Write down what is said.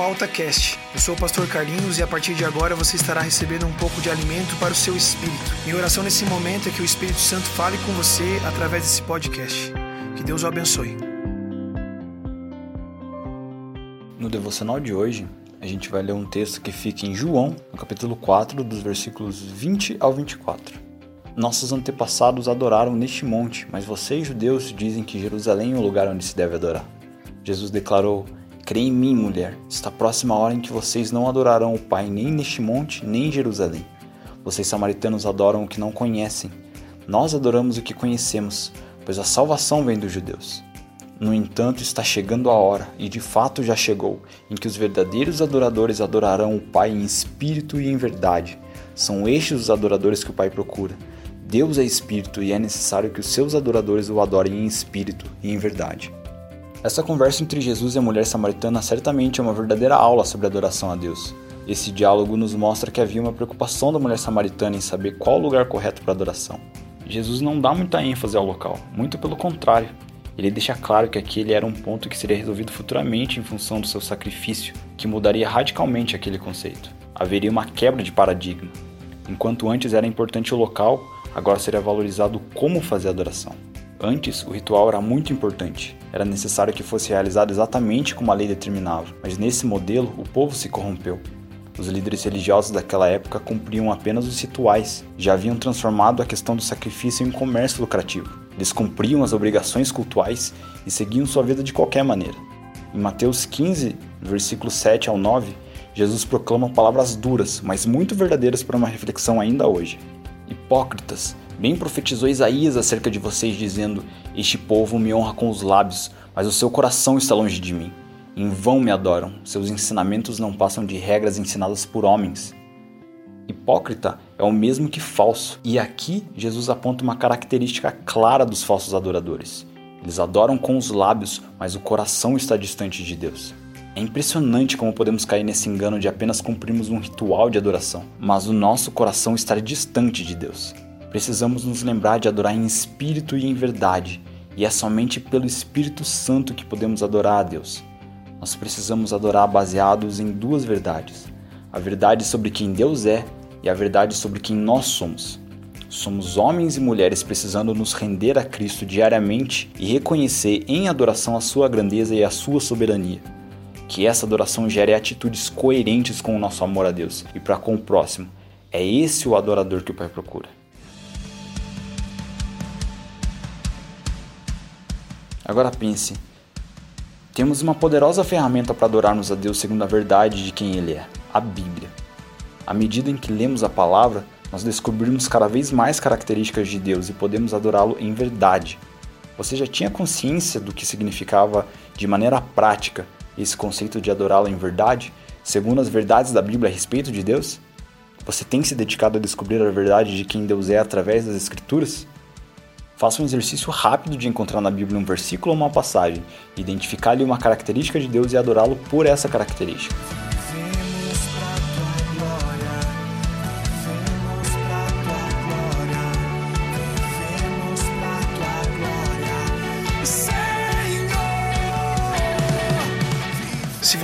ao AltaCast. Eu sou o pastor Carlinhos e a partir de agora você estará recebendo um pouco de alimento para o seu espírito. Minha oração nesse momento é que o Espírito Santo fale com você através desse podcast. Que Deus o abençoe. No devocional de hoje, a gente vai ler um texto que fica em João, no capítulo 4, dos versículos 20 ao 24. Nossos antepassados adoraram neste monte, mas vocês, judeus, dizem que Jerusalém é o lugar onde se deve adorar. Jesus declarou: Crê em mim, mulher. Está próxima a hora em que vocês não adorarão o Pai nem neste monte, nem em Jerusalém. Vocês samaritanos adoram o que não conhecem. Nós adoramos o que conhecemos, pois a salvação vem dos judeus. No entanto, está chegando a hora, e de fato já chegou, em que os verdadeiros adoradores adorarão o Pai em espírito e em verdade. São estes os adoradores que o Pai procura. Deus é espírito e é necessário que os seus adoradores o adorem em espírito e em verdade. Essa conversa entre Jesus e a mulher samaritana certamente é uma verdadeira aula sobre adoração a Deus. Esse diálogo nos mostra que havia uma preocupação da mulher samaritana em saber qual o lugar correto para adoração. Jesus não dá muita ênfase ao local, muito pelo contrário. Ele deixa claro que aquele era um ponto que seria resolvido futuramente em função do seu sacrifício, que mudaria radicalmente aquele conceito. Haveria uma quebra de paradigma. Enquanto antes era importante o local, agora seria valorizado como fazer a adoração. Antes, o ritual era muito importante. Era necessário que fosse realizado exatamente como a lei determinava, mas nesse modelo o povo se corrompeu. Os líderes religiosos daquela época cumpriam apenas os rituais, já haviam transformado a questão do sacrifício em comércio lucrativo. Eles cumpriam as obrigações cultuais e seguiam sua vida de qualquer maneira. Em Mateus 15, versículos 7 ao 9, Jesus proclama palavras duras, mas muito verdadeiras para uma reflexão ainda hoje. Hipócritas, bem profetizou Isaías acerca de vocês, dizendo: Este povo me honra com os lábios, mas o seu coração está longe de mim. Em vão me adoram, seus ensinamentos não passam de regras ensinadas por homens. Hipócrita é o mesmo que falso, e aqui Jesus aponta uma característica clara dos falsos adoradores. Eles adoram com os lábios, mas o coração está distante de Deus. É impressionante como podemos cair nesse engano de apenas cumprirmos um ritual de adoração, mas o nosso coração estar distante de Deus. Precisamos nos lembrar de adorar em espírito e em verdade, e é somente pelo Espírito Santo que podemos adorar a Deus. Nós precisamos adorar baseados em duas verdades: a verdade sobre quem Deus é e a verdade sobre quem nós somos. Somos homens e mulheres precisando nos render a Cristo diariamente e reconhecer em adoração a sua grandeza e a sua soberania que essa adoração gere atitudes coerentes com o nosso amor a Deus e para com o próximo. É esse o adorador que o Pai procura. Agora pense: temos uma poderosa ferramenta para adorarmos a Deus segundo a verdade de quem Ele é, a Bíblia. À medida em que lemos a palavra, nós descobrimos cada vez mais características de Deus e podemos adorá-lo em verdade. Você já tinha consciência do que significava de maneira prática esse conceito de adorá-lo em verdade, segundo as verdades da Bíblia a respeito de Deus? Você tem se dedicado a descobrir a verdade de quem Deus é através das Escrituras? Faça um exercício rápido de encontrar na Bíblia um versículo ou uma passagem, identificar-lhe uma característica de Deus e adorá-lo por essa característica.